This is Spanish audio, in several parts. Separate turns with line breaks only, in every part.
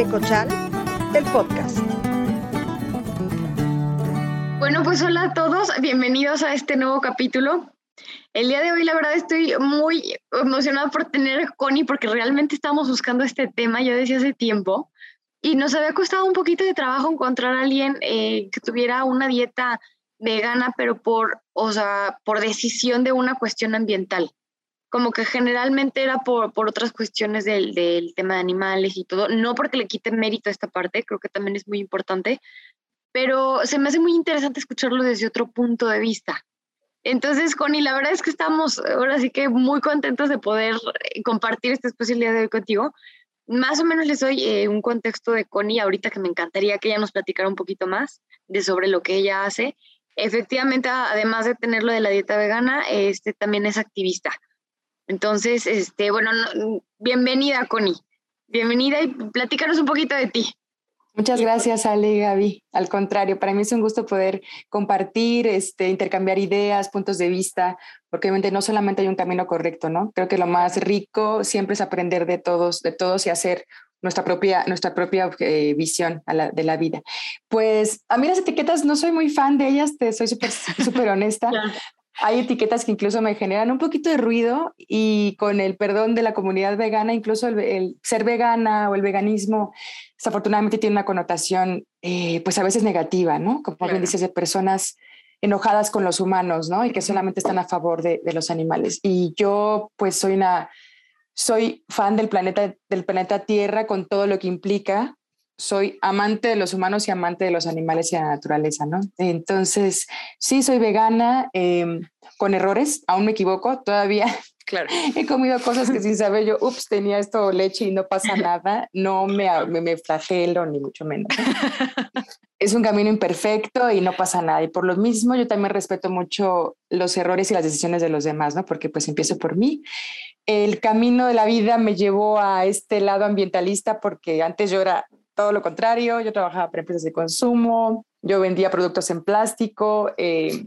Ecochal, el podcast.
Bueno, pues hola a todos, bienvenidos a este nuevo capítulo. El día de hoy, la verdad, estoy muy emocionada por tener a Connie porque realmente estamos buscando este tema ya desde hace tiempo y nos había costado un poquito de trabajo encontrar a alguien eh, que tuviera una dieta vegana, pero por, o sea, por decisión de una cuestión ambiental. Como que generalmente era por, por otras cuestiones del, del, tema de animales y todo, no porque le quite mérito a esta parte, creo que también es muy importante, pero se me hace muy interesante escucharlo desde otro punto de vista. Entonces, Connie, la verdad es que estamos ahora sí que muy contentos de poder eh, compartir esta especialidad de hoy contigo. Más o menos les doy eh, un contexto de Connie ahorita que me encantaría que ella nos platicara un poquito más de sobre lo que ella hace efectivamente, además de tener lo de la dieta vegana, este también es activista. Entonces, este, bueno, bienvenida, Connie. Bienvenida y platícanos un poquito de ti.
Muchas gracias, Ale y Gaby. Al contrario, para mí es un gusto poder compartir, este, intercambiar ideas, puntos de vista, porque obviamente no solamente hay un camino correcto, ¿no? Creo que lo más rico siempre es aprender de todos, de todos y hacer nuestra propia, nuestra propia eh, visión de la vida. Pues a mí las etiquetas no soy muy fan de ellas, te soy súper súper honesta. Hay etiquetas que incluso me generan un poquito de ruido y con el perdón de la comunidad vegana, incluso el, ser vegana o el veganismo, desafortunadamente tiene una connotación eh, pues a veces negativa, ¿no? Como bien dices, de personas enojadas con los humanos, ¿no? Y que solamente están a favor de, de los animales. Y yo pues soy una soy fan del planeta, del planeta Tierra con todo lo que implica. Soy amante de los humanos y amante de los animales y de la naturaleza, ¿no? Entonces, sí, soy vegana, em, con errores, aún me equivoco, todavía Claro. He comido cosas que sin saber yo, ups, tenía esto leche y no pasa nada. No me, me, me, flagelo, ni mucho menos. es un camino imperfecto y no pasa nada. Y por lo mismo, yo también respeto mucho los errores y las decisiones de los demás, ¿no? Porque pues empiezo por mí el camino de la vida me llevó a este lado ambientalista porque antes yo era todo lo contrario, yo trabajaba para empresas de consumo, yo vendía productos en plástico, eh,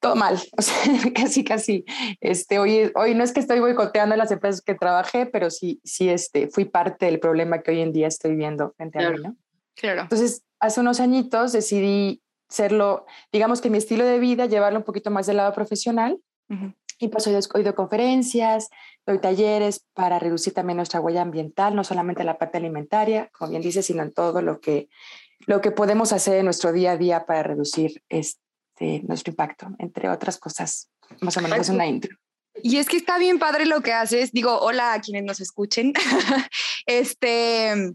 todo mal, o sea, casi, casi. Este, hoy, hoy no es que estoy boicoteando las empresas que trabajé, pero sí, sí este, fui parte del problema que hoy en día estoy viendo frente a mí, ¿no? Claro. Entonces, hace unos añitos decidí serlo, digamos que mi estilo de vida, llevarlo un poquito más del lado profesional. Y pues he oído conferencias, doy talleres para reducir también nuestra huella ambiental, no solamente la parte alimentaria, como bien dice, sino en todo lo que, lo que podemos hacer en nuestro día a día para reducir este, nuestro impacto, entre otras cosas. Más o menos es una intro.
Y es que está bien padre lo que haces. Digo, hola a quienes nos escuchen. este,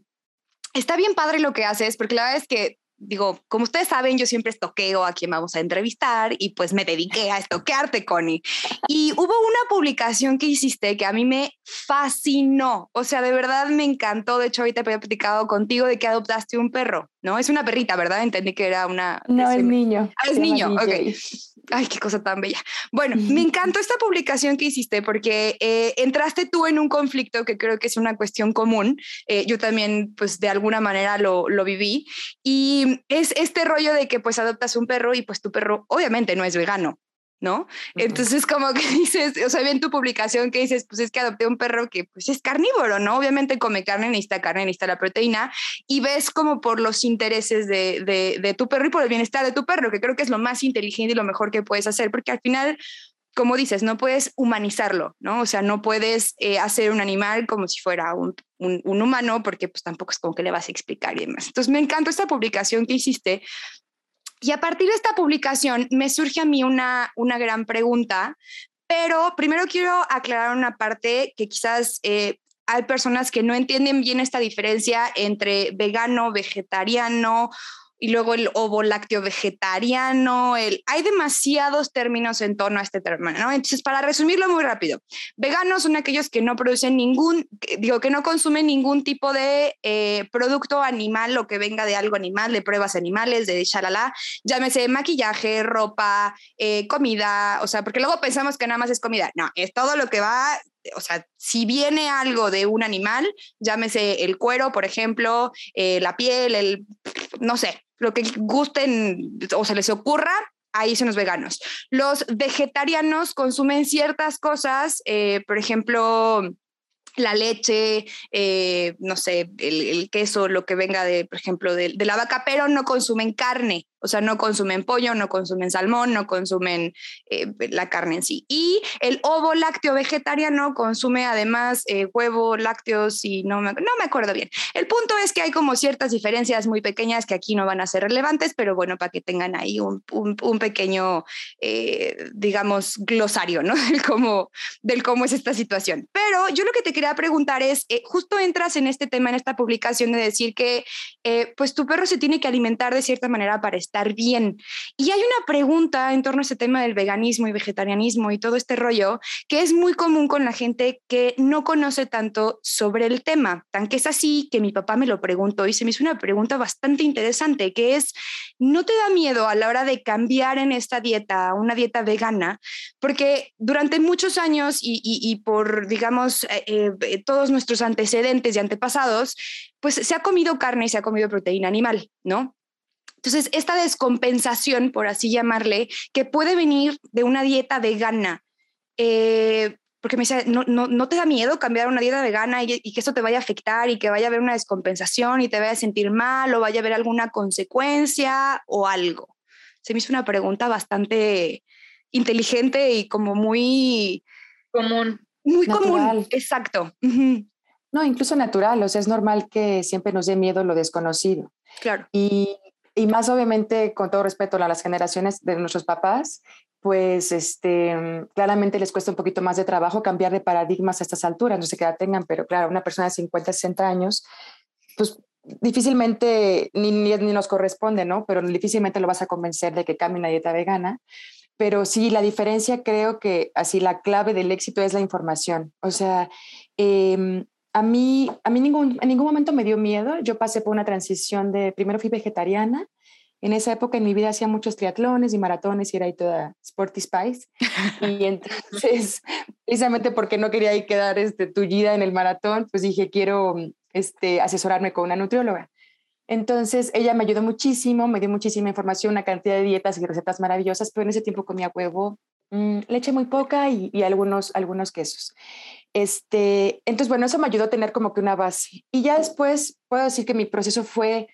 está bien padre lo que haces, porque la verdad es que digo, como ustedes saben, yo siempre estoqueo a quien vamos a entrevistar y pues me dediqué a estoquearte, Connie. Y hubo una publicación que hiciste que a mí me fascinó, o sea, de verdad me encantó. De hecho, ahorita había platicado contigo de que adoptaste un perro, ¿no? Es una perrita, ¿verdad? Entendí que era una...
No, es niño.
Ah, es niño, ok. Ay, qué cosa tan bella. Bueno, me encantó esta publicación que hiciste porque eh, entraste tú en un conflicto que creo que es una cuestión común. Eh, yo también, pues, de alguna manera lo, lo, viví. Y es este rollo de que, pues, adoptas un perro y, pues, tu perro obviamente no es vegano. ¿No? Entonces, como que dices, o sea, en tu publicación que dices, pues es que adopté un perro que pues es carnívoro, ¿no? Obviamente come carne, necesita carne, necesita la proteína, y ves como por los intereses de, de, de tu perro y por el bienestar de tu perro, que creo que es lo más inteligente y lo mejor que puedes hacer, porque al final como dices, no puedes humanizarlo, ¿no? O sea, no puedes eh, hacer un animal como si fuera un, un, un, humano, porque pues tampoco es como que le vas a explicar y demás. Entonces, me encantó esta publicación que hiciste, y a partir de esta publicación me surge a mí una, una gran pregunta, pero primero quiero aclarar una parte que quizás eh, hay personas que no entienden bien esta diferencia entre vegano, vegetariano y luego el ovo lácteo vegetariano, el, hay demasiados términos en torno a este término, ¿no? Entonces, para resumirlo muy rápido, veganos son aquellos que no producen ningún, digo, que no consumen ningún tipo de eh, producto animal o que venga de algo animal, de pruebas animales, de shalala, llámese maquillaje, ropa, eh, comida, o sea, porque luego pensamos que nada más es comida, no, es todo lo que va o sea, si viene algo de un animal, llámese el cuero, por ejemplo, eh, la piel, el, no sé, lo que gusten o se les ocurra, ahí son los veganos. Los vegetarianos consumen ciertas cosas, eh, por ejemplo, la leche, eh, no sé, el, queso, lo que venga de, por ejemplo, de, la vaca, pero no consumen carne. O sea, no consumen pollo, no consumen salmón, no consumen eh, la carne en sí. Y el ovo lácteo vegetariano consume además eh, huevo, lácteos y no me, no me acuerdo bien. El punto es que hay como ciertas diferencias muy pequeñas que aquí no van a ser relevantes, pero bueno, para que tengan ahí un, un, pequeño, eh, digamos, glosario, ¿no? Del cómo, del cómo es esta situación. Pero yo lo que te quería preguntar es, justo entras en este tema, en esta publicación de decir que pues tu perro se tiene que alimentar de cierta manera para estar estar bien. Y hay una pregunta en torno a ese tema del veganismo y vegetarianismo y todo este rollo que es muy común con la gente que no conoce tanto sobre el tema. Tan que es así que mi papá me lo preguntó y se me hizo una pregunta bastante interesante, que es, ¿no te da miedo a la hora de cambiar en esta dieta una dieta vegana? Porque durante muchos años y, por, digamos, eh, eh, todos nuestros antecedentes y antepasados, pues se ha comido carne y se ha comido proteína animal, ¿no? Entonces, esta descompensación, por así llamarle, que puede venir de una dieta vegana, eh, porque me dice, ¿no, no, te da miedo cambiar una dieta vegana y, que esto te vaya a afectar y que vaya a haber una descompensación y te vaya a sentir mal o vaya a haber alguna consecuencia o algo? Se me hizo una pregunta bastante inteligente y como muy...
Común.
Muy común, exacto.
No, incluso natural, o sea, es normal que siempre nos dé miedo lo desconocido.
Claro.
Y y más obviamente, con todo respeto a las generaciones de nuestros papás, pues este, claramente les cuesta un poquito más de trabajo cambiar de paradigmas a estas alturas, no sé qué edad tengan, pero claro, una persona de 50, 60 años, pues difícilmente ni, ni, nos corresponde, ¿no? Pero difícilmente lo vas a convencer de que cambie una dieta vegana. Pero sí, la diferencia creo que así la clave del éxito es la información. O sea, eh, a mí, a mí ningún, en ningún momento me dio miedo. Yo pasé por una transición de, primero fui vegetariana. En esa época en mi vida hacía muchos triatlones y maratones y era ahí toda sporty spice. y entonces, precisamente porque no quería ahí quedar este, tullida en el maratón, pues dije, quiero este, asesorarme con una nutrióloga. Entonces, ella me ayudó muchísimo, me dio muchísima información, una cantidad de dietas y recetas maravillosas, pero en ese tiempo comía huevo, mm, leche muy poca y, y, algunos, algunos quesos. Este, entonces, bueno, eso me ayudó a tener como que una base. Y ya después puedo decir que mi proceso fue,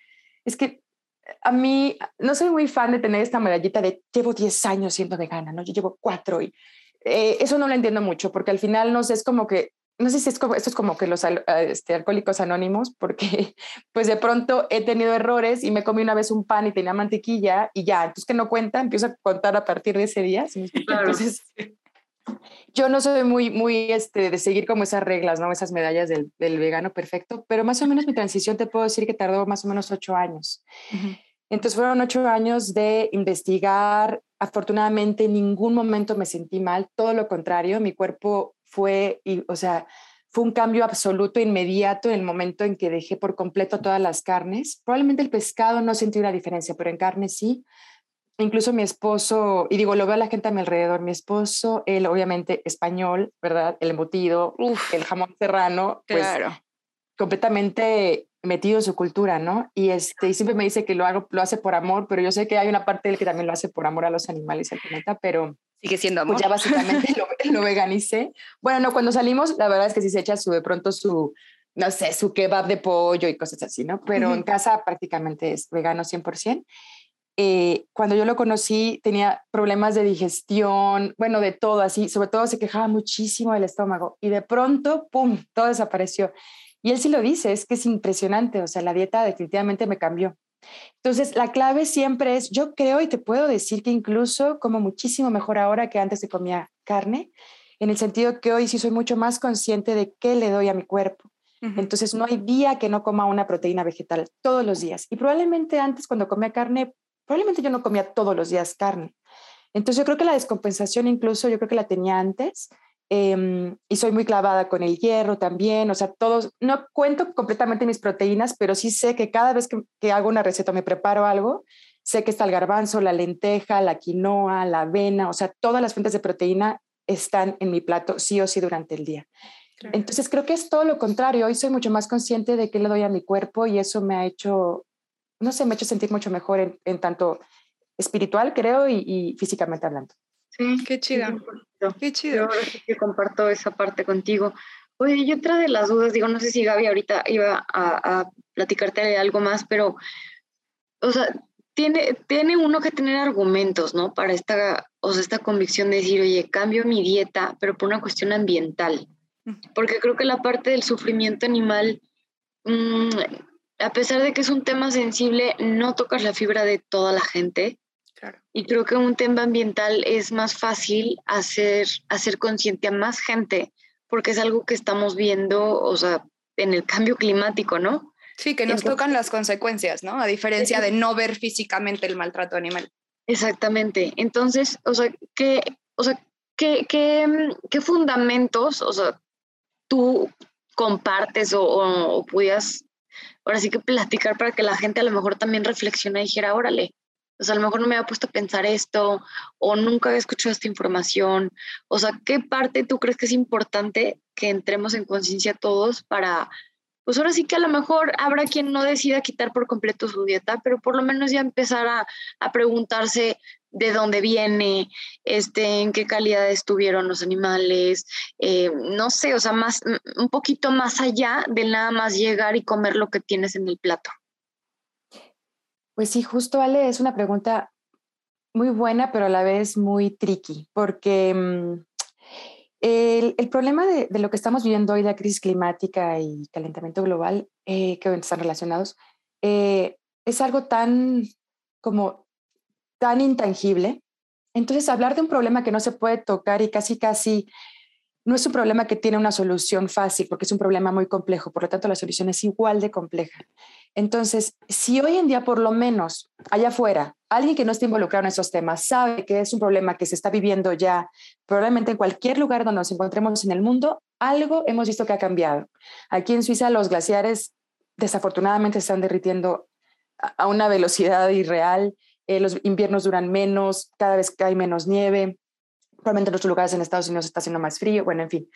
es que a mí no soy muy fan de tener esta medallita de llevo 10 años siendo vegana, ¿no? Yo llevo 4 y eh, eso no lo entiendo mucho porque al final no sé, es como que, no sé si es como, esto es como que los este, alcohólicos anónimos, porque pues de pronto he tenido errores y me comí una vez un pan y tenía mantequilla y ya, entonces que no cuenta, empiezo a contar a partir de ese día. Entonces, yo no soy muy, muy este, de seguir como esas reglas, ¿no? Esas medallas del, del, vegano perfecto, pero más o menos mi transición te puedo decir que tardó más o menos ocho años. Entonces fueron ocho años de investigar. Afortunadamente en ningún momento me sentí mal, todo lo contrario, mi cuerpo fue, y, o sea, fue un cambio absoluto, inmediato en el momento en que dejé por completo todas las carnes. Probablemente el pescado no sentí una diferencia, pero en carne sí incluso mi esposo, y digo, lo veo a la gente a mi alrededor, mi esposo, él obviamente español, ¿verdad? El embutido, el jamón serrano, pues completamente metido en su cultura, ¿no? Y, este, y siempre me dice que lo, hago, lo hace por amor, pero yo sé que hay una parte de él que también lo hace por amor a los animales y al planeta, pero...
Sigue siendo amor.
Pues ya básicamente lo, lo veganicé. Bueno, no, cuando salimos, la verdad es que sí se echa su, de pronto su, no sé, su kebab de pollo y cosas así, ¿no? Pero en casa prácticamente es vegano 100%. Eh, cuando yo lo conocí tenía problemas de digestión, bueno, de todo así, sobre todo se quejaba muchísimo del estómago y de pronto, ¡pum!, todo desapareció. Y él sí lo dice, es que es impresionante, o sea, la dieta definitivamente me cambió. Entonces, la clave siempre es, yo creo y te puedo decir que incluso como muchísimo mejor ahora que antes de comía carne, en el sentido que hoy sí soy mucho más consciente de qué le doy a mi cuerpo. Entonces, no hay día que no coma una proteína vegetal, todos los días. Y probablemente antes, cuando comía carne, probablemente yo no comía todos los días carne. Entonces yo creo que la descompensación incluso yo creo que la tenía antes em, y soy muy clavada con el hierro también, o sea, todos, no cuento completamente mis proteínas, pero sí sé que cada vez que, que hago una receta, me preparo algo, sé que está el garbanzo, la lenteja, la quinoa, la avena, o sea, todas las fuentes de proteína están en mi plato sí o sí durante el día. Entonces creo que es todo lo contrario, hoy soy mucho más consciente de qué le doy a mi cuerpo y eso me ha hecho no sé, me ha hecho sentir mucho mejor en, tanto espiritual, creo, y, físicamente hablando.
Sí, qué chido. Qué chido. Yo que comparto esa parte contigo. Oye, y otra de las dudas, digo, no sé si Gaby ahorita iba a, a platicarte de algo más, pero, o sea, tiene, tiene uno que tener argumentos, ¿no? Para esta, o sea, esta convicción de decir, oye, cambio mi dieta, pero por una cuestión ambiental. Porque creo que la parte del sufrimiento animal, mmm, a pesar de que es un tema sensible, no tocas la fibra de toda la gente. Claro. Y creo que un tema ambiental es más fácil hacer, hacer consciente a más gente, porque es algo que estamos viendo, o sea, en el cambio climático, ¿no?
Sí, que nos tocan las consecuencias, ¿no? A diferencia de no ver físicamente el maltrato animal.
Exactamente. Entonces, o sea, ¿qué, o sea, qué, qué, qué fundamentos, o sea, tú compartes o, o, pudieras ahora sí que platicar para que la gente a lo mejor también reflexione y dijera, órale, o sea, a lo mejor no me había puesto a pensar esto o nunca había escuchado esta información. O sea, ¿qué parte tú crees que es importante que entremos en conciencia todos para, pues ahora sí que a lo mejor habrá quien no decida quitar por completo su dieta, pero por lo menos ya empezar a, a preguntarse de dónde viene, este, en qué calidad estuvieron los animales, eh, no sé, o sea, más, un poquito más allá de nada más llegar y comer lo que tienes en el plato.
Pues sí, justo Ale, es una pregunta muy buena, pero a la vez muy tricky, porque mm, el, problema de, de, lo que estamos viviendo hoy, la crisis climática y calentamiento global, eh, que están relacionados, eh, es algo tan como tan intangible. Entonces, hablar de un problema que no se puede tocar y casi, casi no es un problema que tiene una solución fácil, porque es un problema muy complejo, por lo tanto la solución es igual de compleja. Entonces, si hoy en día, por lo menos allá afuera, alguien que no esté involucrado en esos temas sabe que es un problema que se está viviendo ya, probablemente en cualquier lugar donde nos encontremos en el mundo, algo hemos visto que ha cambiado. Aquí en Suiza los glaciares desafortunadamente se están derritiendo a una velocidad irreal. Eh, los inviernos duran menos, cada vez que hay menos nieve, probablemente en otros lugares en Estados Unidos está haciendo más frío, bueno, en fin.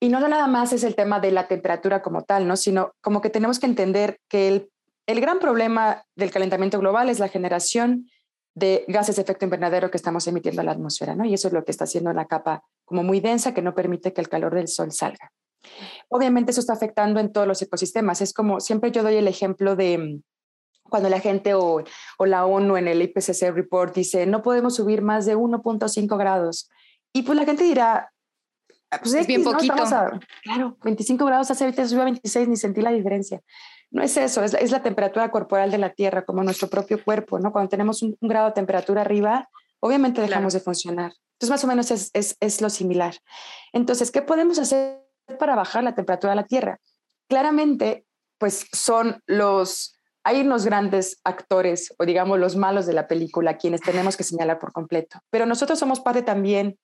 Y no nada más es el tema de la temperatura como tal, ¿no? sino como que tenemos que entender que el, el gran problema del calentamiento global es la generación de gases de efecto invernadero que estamos emitiendo a la atmósfera, ¿no? Y eso es lo que está haciendo la capa como muy densa que no permite que el calor del sol salga. Obviamente eso está afectando en todos los ecosistemas. Es como siempre yo doy el ejemplo de cuando la gente o, o, la ONU en el IPCC report dice no podemos subir más de 1.5 grados. Y pues la gente dirá,
ah, pues es bien poquito.
claro, 25 grados hace ahorita subió a 26, ni sentí la diferencia. No es eso, es, es, la temperatura corporal de la Tierra, como nuestro propio cuerpo, ¿no? Cuando tenemos un, un grado de temperatura arriba, obviamente dejamos claro. de funcionar. Entonces, más o menos es, es, es lo similar. Entonces, ¿qué podemos hacer para bajar la temperatura de la Tierra? Claramente, pues son los hay unos grandes actores o digamos los malos de la película quienes tenemos que señalar por completo, pero nosotros somos parte también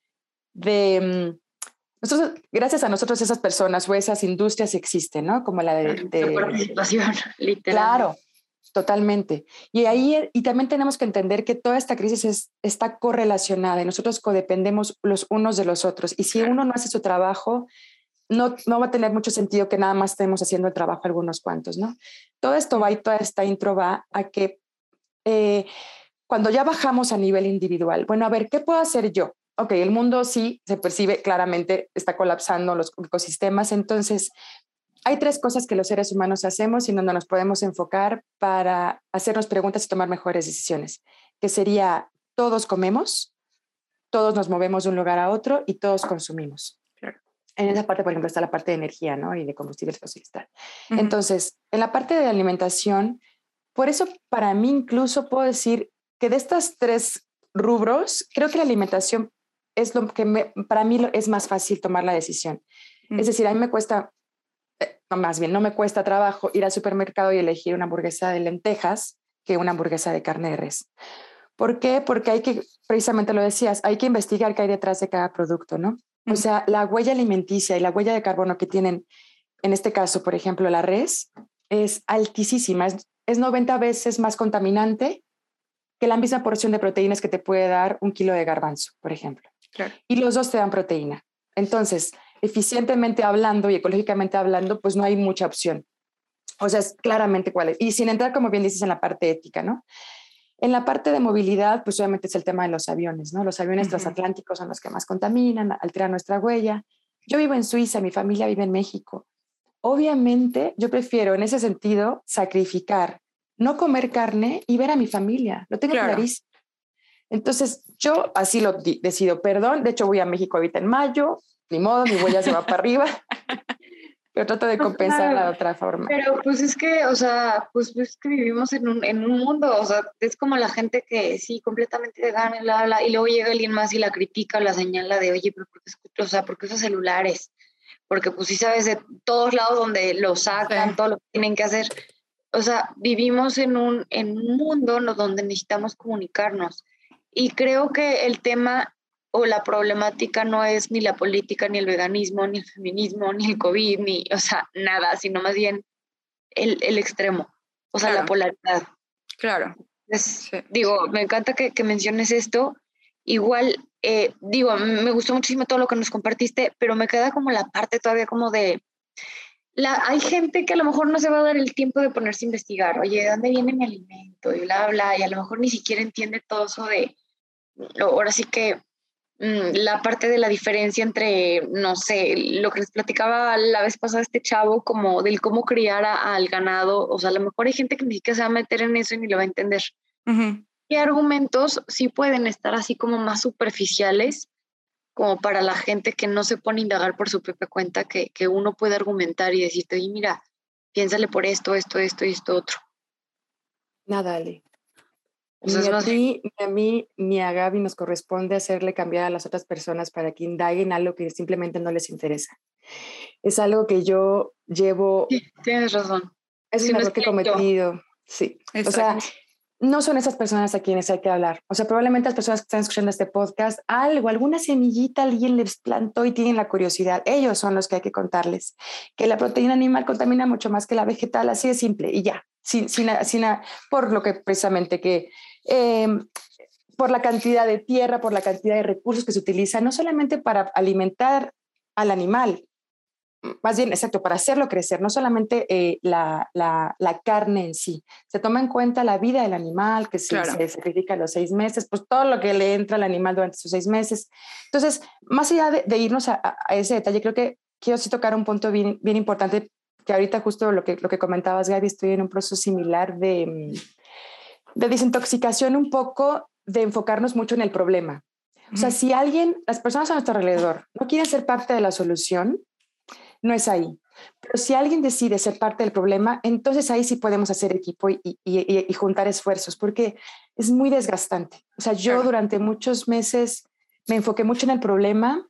de... Mm, nosotros, gracias a nosotros esas personas o esas industrias existen, ¿no? Como la de... de
participación, literal.
Claro, totalmente. Y ahí, y también tenemos que entender que toda esta crisis es, está correlacionada y nosotros codependemos los unos de los otros. Y si uno no hace su trabajo, no, no va a tener mucho sentido que nada más estemos haciendo el trabajo algunos cuantos, ¿no? Todo esto va y toda esta intro va a que eh, cuando ya bajamos a nivel individual, bueno, a ver, ¿qué puedo hacer yo? Ok, el mundo sí se percibe claramente, está colapsando los ecosistemas, entonces hay tres cosas que los seres humanos hacemos y donde nos podemos enfocar para hacernos preguntas y tomar mejores decisiones, que sería todos comemos, todos nos movemos de un lugar a otro y todos consumimos en esa parte, por ejemplo, está la parte de energía, ¿no? Y de combustibles fósiles. Uh -huh. Entonces, en la parte de alimentación, por eso para mí incluso puedo decir que de estas tres rubros, creo que la alimentación es lo que me, para mí es más fácil tomar la decisión. Uh -huh. Es decir, a mí me cuesta, eh, no, más bien, no me cuesta trabajo ir al supermercado y elegir una hamburguesa de lentejas que una hamburguesa de carne de res. ¿Por qué? Porque hay que, precisamente lo decías, hay que investigar qué hay detrás de cada producto, ¿no? O sea, la huella alimenticia y la huella de carbono que tienen, en este caso, por ejemplo, la res, es altísima, es, es 90 veces más contaminante que la misma porción de proteínas que te puede dar un kilo de garbanzo, por ejemplo.
Claro.
Y los dos te dan proteína. Entonces, eficientemente hablando y ecológicamente hablando, pues no hay mucha opción. O sea, es claramente cuál es. Y sin entrar, como bien dices, en la parte ética, ¿no? En la parte de movilidad, pues obviamente es el tema de los aviones, ¿no? Los aviones uh -huh. transatlánticos son los que más contaminan, alteran nuestra huella. Yo vivo en Suiza, mi familia vive en México. Obviamente, yo prefiero en ese sentido sacrificar, no comer carne y ver a mi familia. Lo tengo
Claro.
clarísimo. Entonces, yo así lo decido, perdón. De hecho, voy a México ahorita en mayo, ni modo, mi huella se va para arriba. Pero trato de
Pues claro.
de otra forma.
Pero pues es que, o sea, pues es que vivimos en un, en un mundo, o sea, es como la gente que sí, completamente vegana y bla, bla, y luego llega alguien más y la critica o la señala de, oye, pero ¿por qué, o sea, ¿por qué usas celulares? Porque pues sí sabes de todos lados donde lo sacan,
Sí.
todo lo que tienen que hacer. O sea, vivimos en un, en un mundo donde necesitamos comunicarnos. Y creo que el tema o la problemática no es ni la política, ni el veganismo, ni el feminismo, ni el COVID, ni, o sea, nada, sino más bien el, el extremo, o sea, la polaridad.
Claro. Sí.
Digo, me encanta que, que menciones esto. Igual, eh, digo, me gustó muchísimo todo lo que nos compartiste, pero me queda como la parte todavía como de... La, hay gente que a lo mejor no se va a dar el tiempo de ponerse a investigar, oye, ¿de dónde viene mi alimento? Y bla, bla, y a lo mejor ni siquiera entiende todo eso de... Ahora sí que la parte de la diferencia entre, no sé, lo que les platicaba la vez pasada este chavo, como del cómo criar a- al ganado, o sea, a lo mejor hay gente que ni siquiera se va a meter en eso y ni lo va a entender.
Ujú.
¿Qué argumentos sí pueden estar así como más superficiales, como para la gente que no se pone a indagar por su propia cuenta, que, que uno puede argumentar y decirte, oye, mira, piénsale por esto, esto, esto y esto otro?
Nada, Ale.
Sea,
Ni a ti, ni a mí, ni a Gaby nos corresponde hacerle cambiar a las otras personas para que indaguen algo que simplemente no les interesa. Es algo que yo llevo,
Sí, tienes razón.
es
sí,
un error que he cometido. Sí. O sea,
Exacto.
no son esas personas a quienes hay que hablar. O sea, probablemente las personas que están escuchando este podcast, algo, alguna semillita alguien les plantó y tienen la curiosidad. Ellos son los que hay que contarles que la proteína animal contamina mucho más que la vegetal, así de simple y ya, sin, sin, sin- por lo que precisamente que eh, por la cantidad de tierra, por la cantidad de recursos que se utilizan, no solamente para alimentar al animal, más bien, exacto, para hacerlo crecer, no solamente eh, la, la, la, carne en sí, se toma en cuenta la vida del animal, que si
Claro.
se sacrifica a los seis meses, pues todo lo que le entra al animal durante esos seis meses. Entonces, más allá de, de irnos a, a, ese detalle, creo que quiero sí tocar un punto bien, bien importante, que ahorita justo lo que, lo que comentabas, Gaby, estoy en un proceso similar de, de desintoxicación un poco, de enfocarnos mucho en el problema. O sea, si alguien, las personas a nuestro alrededor no quieren ser parte de la solución, no es ahí. Pero si alguien decide ser parte del problema, entonces ahí sí podemos hacer equipo y, y, y, y juntar esfuerzos, porque es muy desgastante. O sea, yo durante muchos meses me enfoqué mucho en el problema,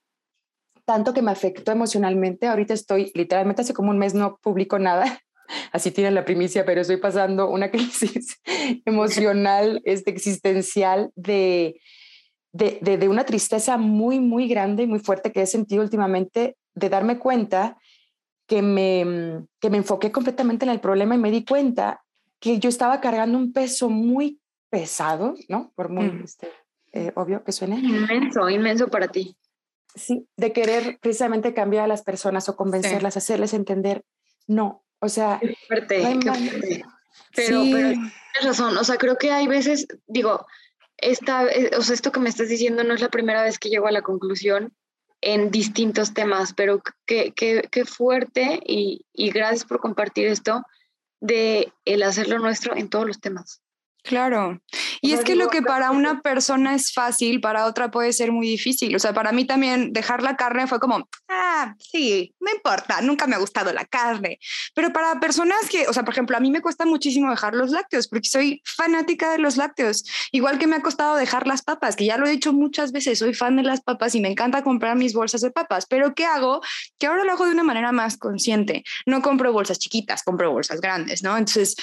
tanto que me afectó emocionalmente. Ahorita estoy, literalmente hace como un mes no publico nada, así tienen la primicia, pero estoy pasando una crisis emocional, este, existencial de, de, de, de una tristeza muy, muy grande y muy fuerte que he sentido últimamente de darme cuenta que me, que me enfoqué completamente en el problema y me di cuenta que yo estaba cargando un peso muy pesado, ¿no? Por muy
Mm.
este, eh, obvio que suene.
Inmenso, inmenso para ti.
Sí, de querer precisamente cambiar a las personas o convencerlas, hacerles entender, no, o sea,
Qué fuerte, qué fuerte. Pero,
Sí.
pero tienes razón, o sea, creo que hay veces, digo, esta, eh, o sea, esto que me estás diciendo no es la primera vez que llego a la conclusión en distintos temas, pero qué, qué, qué fuerte y, y gracias por compartir esto de el hacerlo nuestro en todos los temas.
Claro. Y
O
es que
digo,
lo que para una persona es fácil, para otra puede ser muy difícil. O sea, para mí también dejar la carne fue como, ah, sí, no importa, nunca me ha gustado la carne. Pero para personas que, o sea, por ejemplo, a mí me cuesta muchísimo dejar los lácteos porque soy fanática de los lácteos. Igual que me ha costado dejar las papas, que ya lo he dicho muchas veces, soy fan de las papas y me encanta comprar mis bolsas de papas. Pero ¿qué hago? Que ahora lo hago de una manera más consciente. No compro bolsas chiquitas, compro bolsas grandes, ¿no? Entonces,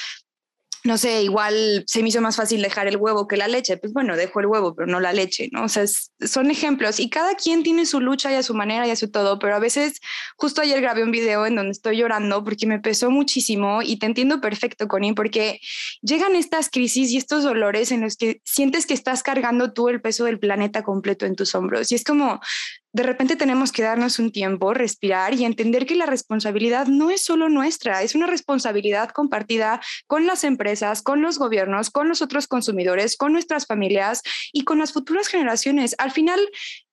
no sé, igual se me hizo más fácil dejar el huevo que la leche. Pues bueno, dejo el huevo, pero no la leche, ¿no? O sea, son ejemplos y cada quien tiene su lucha y a su manera y a su todo, pero a veces, justo ayer grabé un video en donde estoy llorando porque me pesó muchísimo y te entiendo perfecto, Connie, porque llegan estas crisis y estos dolores en los que sientes que estás cargando tú el peso del planeta completo en tus hombros y es como, de repente tenemos que darnos un tiempo, respirar y entender que la responsabilidad no es solo nuestra, es una responsabilidad compartida con las empresas, con los gobiernos, con los otros consumidores, con nuestras familias y con las futuras generaciones. Al final,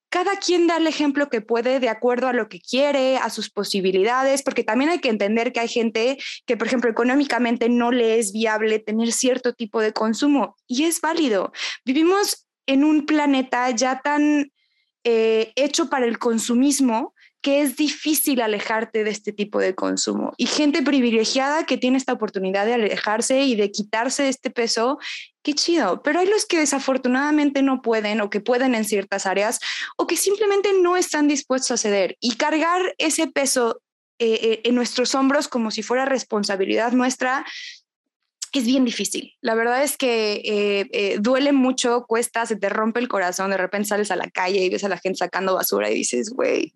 cada quien da el ejemplo que puede de acuerdo a lo que quiere, a sus posibilidades, porque también hay que entender que hay gente que, por ejemplo, económicamente no le es viable tener cierto tipo de consumo y es válido. Vivimos en un planeta ya tan eh, hecho para el consumismo que es difícil alejarte de este tipo de consumo. Y gente privilegiada que tiene esta oportunidad de alejarse y de quitarse este peso, qué chido. Pero hay los que desafortunadamente no pueden o que pueden en ciertas áreas o que simplemente no están dispuestos a ceder. Y cargar ese peso eh, eh, en nuestros hombros como si fuera responsabilidad nuestra, es bien difícil. La verdad es que eh, eh, duele mucho, cuesta, se te rompe el corazón, de repente sales a la calle y ves a la gente sacando basura y dices, güey,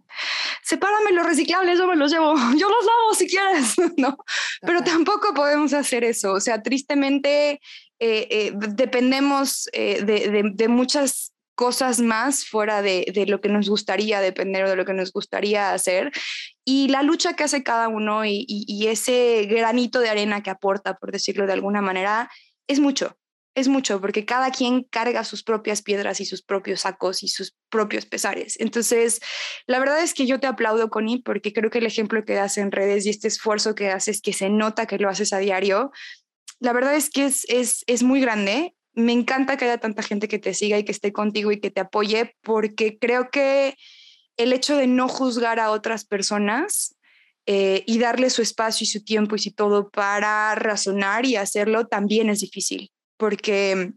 sepárame los reciclables, yo me los llevo, yo los lavo si quieres, ¿no? Pero tampoco podemos hacer eso, o sea, tristemente eh, dependemos de, de muchas cosas más fuera de, de, lo que nos gustaría depender o de lo que nos gustaría hacer. Y la lucha que hace cada uno y, y, ese granito de arena que aporta, por decirlo de alguna manera, es mucho, es mucho, porque cada quien carga sus propias piedras y sus propios sacos y sus propios pesares. Entonces, la verdad es que yo te aplaudo, Connie, porque creo que el ejemplo que das en redes y este esfuerzo que haces, que se nota que lo haces a diario, la verdad es que es, es, es muy grande me encanta que haya tanta gente que te siga y que esté contigo y que te apoye, porque creo que el hecho de no juzgar a otras personas eh, y darle su espacio y su tiempo y su todo para razonar y hacerlo también es difícil, porque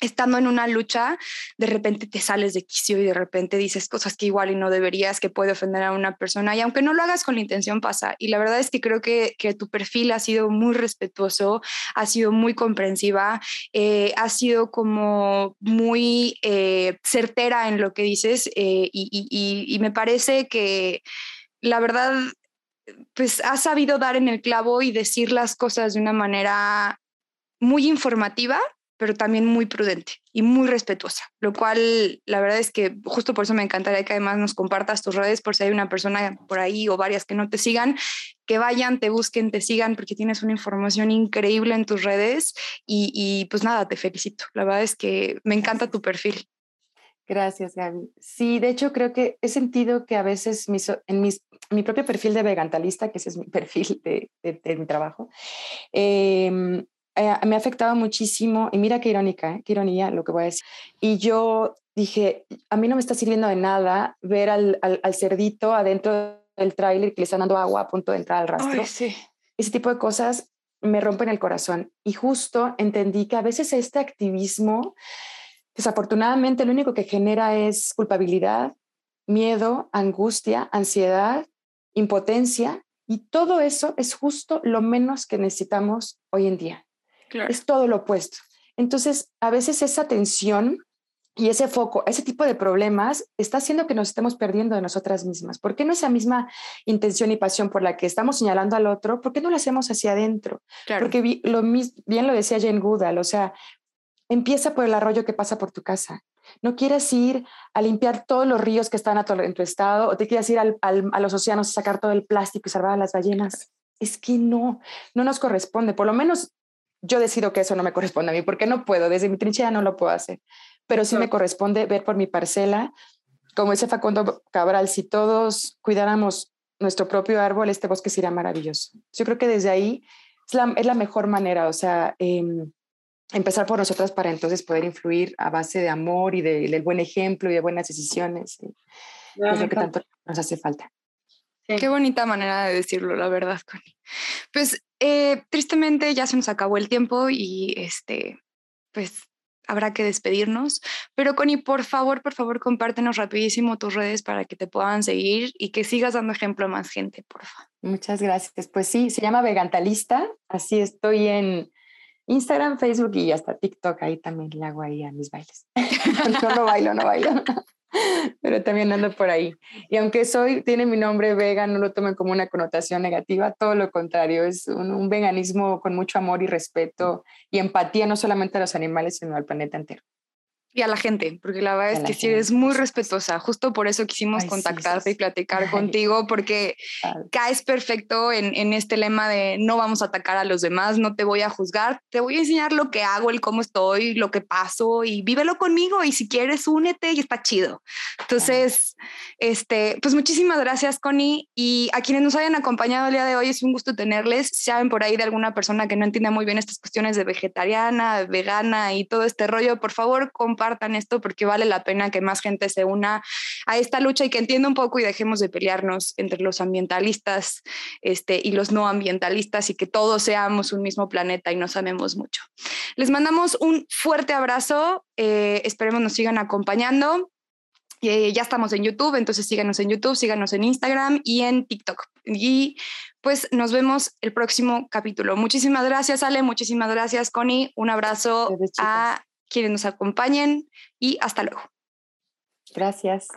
estando en una lucha, de repente te sales de quicio y de repente dices cosas que igual y no deberías, que puede ofender a una persona. Y aunque no lo hagas con la intención, pasa. Y la verdad es que creo que, que tu perfil ha sido muy respetuoso, ha sido muy comprensiva, eh, ha sido como muy eh, certera en lo que dices eh, y, y, y me parece que la verdad, pues has sabido dar en el clavo y decir las cosas de una manera muy informativa pero también muy prudente y muy respetuosa, lo cual la verdad es que justo por eso me encantaría que además nos compartas tus redes por si hay una persona por ahí o varias que no te sigan, que vayan, te busquen, te sigan, porque tienes una información increíble en tus redes y, y pues nada, te felicito. La verdad es que me encanta tu perfil.
Gracias, Gaby. Sí, de hecho creo que he sentido que a veces en mis, mi propio perfil de vegantalista, que ese es mi perfil de, de, mi trabajo, eh, eh, me ha afectado muchísimo, y mira qué irónica, ¿eh? qué ironía lo que voy a decir. Y yo dije, a mí no me está sirviendo de nada ver al, al, cerdito adentro del tráiler que le están dando agua a punto de entrar al rastro.
sí.
Ese tipo de cosas me rompen el corazón. Y justo entendí que a veces este activismo, desafortunadamente, lo único que genera es culpabilidad, miedo, angustia, ansiedad, impotencia. Y todo eso es justo lo menos que necesitamos hoy en día. Es todo lo opuesto. Entonces, a veces esa tensión y ese foco, ese tipo de problemas está haciendo que nos estemos perdiendo de nosotras mismas. ¿Por qué no esa misma intención y pasión por la que estamos señalando al otro? ¿Por qué no lo hacemos hacia adentro? Porque lo, bien lo decía Jane Goodall, o sea, empieza por el arroyo que pasa por tu casa. No quieres ir a limpiar todos los ríos que están a en tu estado o te quieres ir al, a los océanos a sacar todo el plástico y salvar a las ballenas. Es que no, no nos corresponde. Por lo menos yo decido que eso no me corresponde a mí, porque no puedo, desde mi trinchera no lo puedo hacer, pero sí me corresponde ver por mi parcela, como ese Facundo Cabral, si todos cuidáramos nuestro propio árbol, este bosque sería maravilloso. Yo creo que desde ahí es la, es la mejor manera, o sea, em, empezar por nosotras para entonces poder influir a base de amor y de, del buen ejemplo y de buenas decisiones. es lo que tanto nos hace falta.
Qué bonita manera de decirlo, la verdad, Connie. Pues eh, tristemente ya se nos acabó el tiempo y este, pues habrá que despedirnos. Pero Connie, por favor, por favor, compártenos rapidísimo tus redes para que te puedan seguir y que sigas dando ejemplo a más gente, por favor.
Muchas gracias. Pues sí, se llama Vegantalista. Así estoy en Instagram, Facebook y hasta TikTok. Ahí también le hago ahí a mis bailes. no, no bailo, no bailo pero también ando por ahí. Y aunque soy, tiene mi nombre vegan, no lo tomen como una connotación negativa, todo lo contrario, es un, veganismo con mucho amor y respeto y empatía no solamente a los animales, sino al planeta entero.
Y a la gente, porque la verdad es que sí eres muy respetuosa. Justo por eso quisimos contactarte y platicar contigo, porque caes perfecto en, en, este lema de no vamos a atacar a los demás, no te voy a juzgar, te voy a enseñar lo que hago, el cómo estoy, lo que paso y vívelo conmigo y si quieres únete y está chido. Entonces, este, pues muchísimas gracias Connie y a quienes nos hayan acompañado el día de hoy es un gusto tenerles. Si saben por ahí de alguna persona que no entiende muy bien estas cuestiones de vegetariana, vegana y todo este rollo, por favor, compartan esto porque vale la pena que más gente se una a esta lucha y que entienda un poco y dejemos de pelearnos entre los ambientalistas este, y los no ambientalistas y que todos seamos un mismo planeta y nos amemos mucho. Les mandamos un fuerte abrazo, eh, esperemos nos sigan acompañando. Eh, ya estamos en YouTube, entonces síganos en YouTube, síganos en Instagram y en TikTok. Y pues nos vemos el próximo capítulo. Muchísimas gracias, Ale. Muchísimas gracias, Connie. Un abrazo a quienes nos acompañen y hasta luego.
Gracias.